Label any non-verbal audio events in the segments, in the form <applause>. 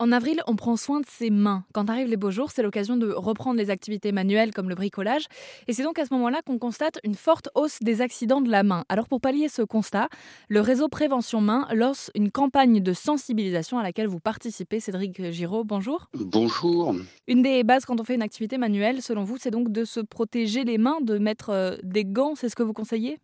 En avril, on prend soin de ses mains. Quand arrivent les beaux jours, c'est l'occasion de reprendre les activités manuelles comme le bricolage. Et c'est donc à ce moment-là qu'on constate une forte hausse des accidents de la main. Alors pour pallier ce constat, le réseau Prévention Main lance une campagne de sensibilisation à laquelle vous participez. Cédric Giraud, bonjour. Bonjour. Une des bases quand on fait une activité manuelle, selon vous, c'est donc de se protéger les mains, de mettre euh, des gants. C'est ce que vous conseillez?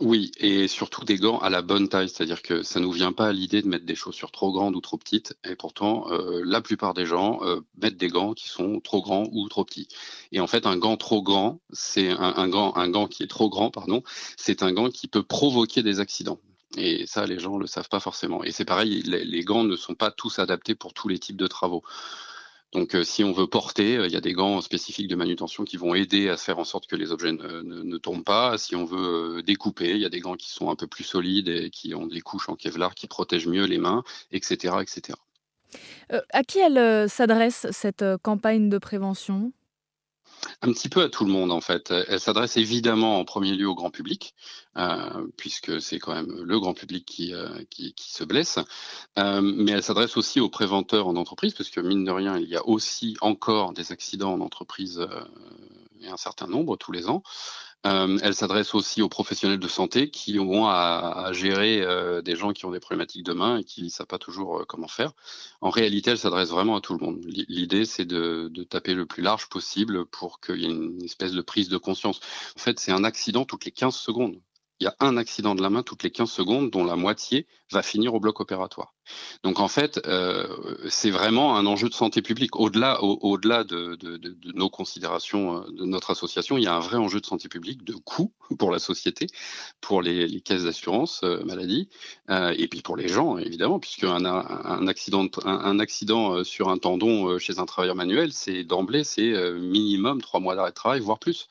Oui, et surtout des gants à la bonne taille, c'est-à-dire que ça nous vient pas à l'idée de mettre des chaussures trop grandes ou trop petites, et pourtant euh, la plupart des gens euh, mettent des gants qui sont trop grands ou trop petits. Et en fait, un gant trop grand, c'est un, gant, un gant qui est trop grand, pardon, c'est un gant qui peut provoquer des accidents. Et ça, les gens le savent pas forcément. Et c'est pareil, les, gants ne sont pas tous adaptés pour tous les types de travaux. Donc, euh, si on veut porter, euh, il y a des gants spécifiques de manutention qui vont aider à faire en sorte que les objets ne, tombent pas. Si on veut euh, découper, il y a des gants qui sont un peu plus solides et qui ont des couches en Kevlar qui protègent mieux les mains, etc., etc. à qui elle s'adresse cette campagne de prévention? Un petit peu à tout le monde en fait. Elle s'adresse évidemment en premier lieu au grand public, euh, puisque c'est quand même le grand public qui, euh, qui, se blesse, euh, mais elle s'adresse aussi aux préventeurs en entreprise, parce que mine de rien, il y a aussi encore des accidents en entreprise et un certain nombre tous les ans. Euh, elle s'adresse aussi aux professionnels de santé qui ont à, gérer euh, des gens qui ont des problématiques de main et qui ne savent pas toujours euh, comment faire. En réalité, elle s'adresse vraiment à tout le monde. L'idée, c'est de, de, taper le plus large possible pour qu'il y ait une espèce de prise de conscience. En fait, c'est un accident toutes les 15 secondes il y a un accident de la main toutes les 15 secondes, dont la moitié va finir au bloc opératoire. Donc en fait, euh, c'est vraiment un enjeu de santé publique. Au-delà, de, nos considérations euh, de notre association, il y a un vrai enjeu de santé publique, de coût <laughs> pour la société, pour les, caisses d'assurance euh, maladie, et puis pour les gens évidemment, puisque un, un accident, un, accident sur un tendon chez un travailleur manuel, c'est d'emblée, c'est minimum trois mois d'arrêt de travail, voire plus.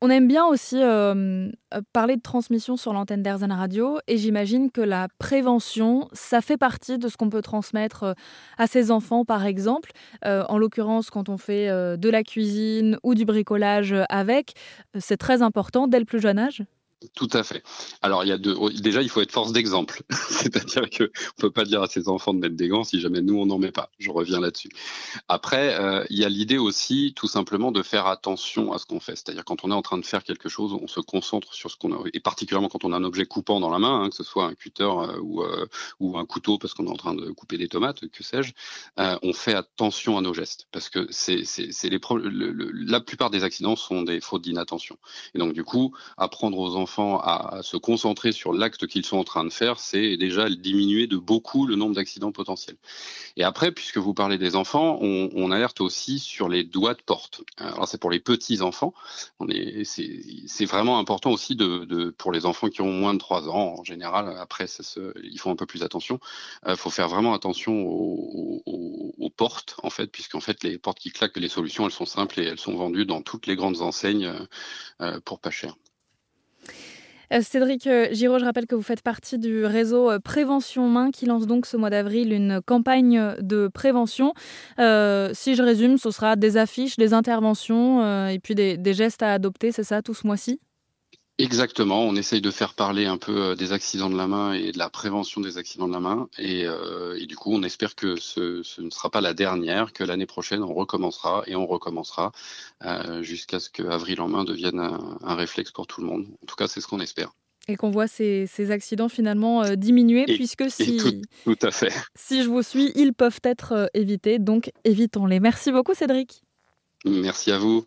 On aime bien aussi euh, euh, parler de transmission sur l'antenne d'Airzen Radio et j'imagine que la prévention, ça fait partie de ce qu'on peut transmettre euh, à ses enfants par exemple. en l'occurrence, quand on fait de la cuisine ou du bricolage avec, c'est très important dès le plus jeune âge. Tout à fait. Alors, il y a deux. Déjà, il faut être force d'exemple. <laughs> C'est-à-dire que on peut pas dire à ses enfants de mettre des gants si jamais nous on n'en met pas. Je reviens là-dessus. Après, euh, il y a l'idée aussi, tout simplement, de faire attention à ce qu'on fait. C'est-à-dire quand on est en train de faire quelque chose, on se concentre sur ce qu'on a, et particulièrement quand on a un objet coupant dans la main, hein, que ce soit un cutter euh, ou, euh, ou un couteau parce qu'on est en train de couper des tomates, que sais-je, on fait attention à nos gestes parce que c'est les la plupart des accidents sont des fautes d'inattention. Et donc du coup, apprendre aux enfants à, se concentrer sur l'acte qu'ils sont en train de faire, c'est déjà diminuer de beaucoup le nombre d'accidents potentiels. Et après, puisque vous parlez des enfants, on, alerte aussi sur les doigts de porte. Alors c'est pour les petits enfants. C'est vraiment important aussi de, pour les enfants qui ont moins de 3 ans en général. Après, ils font un peu plus attention. Il euh, faut faire vraiment attention aux, portes en fait, puisqu'en fait les portes qui claquent, les solutions elles sont simples et elles sont vendues dans toutes les grandes enseignes euh, pour pas cher. Euh, Cédric euh, Giraud, je rappelle que vous faites partie du réseau euh, Prévention Main qui lance donc ce mois d'avril une campagne de prévention. si je résume, ce sera des affiches, des interventions et puis des, des gestes à adopter, c'est ça, tout ce mois-ci? Exactement, on essaye de faire parler un peu euh, des accidents de la main et de la prévention des accidents de la main. Et, euh, et du coup, on espère que ce, ce, ne sera pas la dernière, que l'année prochaine, on recommencera et on recommencera euh, jusqu'à ce que Avril en main devienne un, un, réflexe pour tout le monde. En tout cas, c'est ce qu'on espère. Et qu'on voit ces, ces, accidents finalement euh, diminuer, puisque si, tout, tout à fait. <laughs> si je vous suis, ils peuvent être évités. Donc, évitons-les. Merci beaucoup, Cédric. Merci à vous.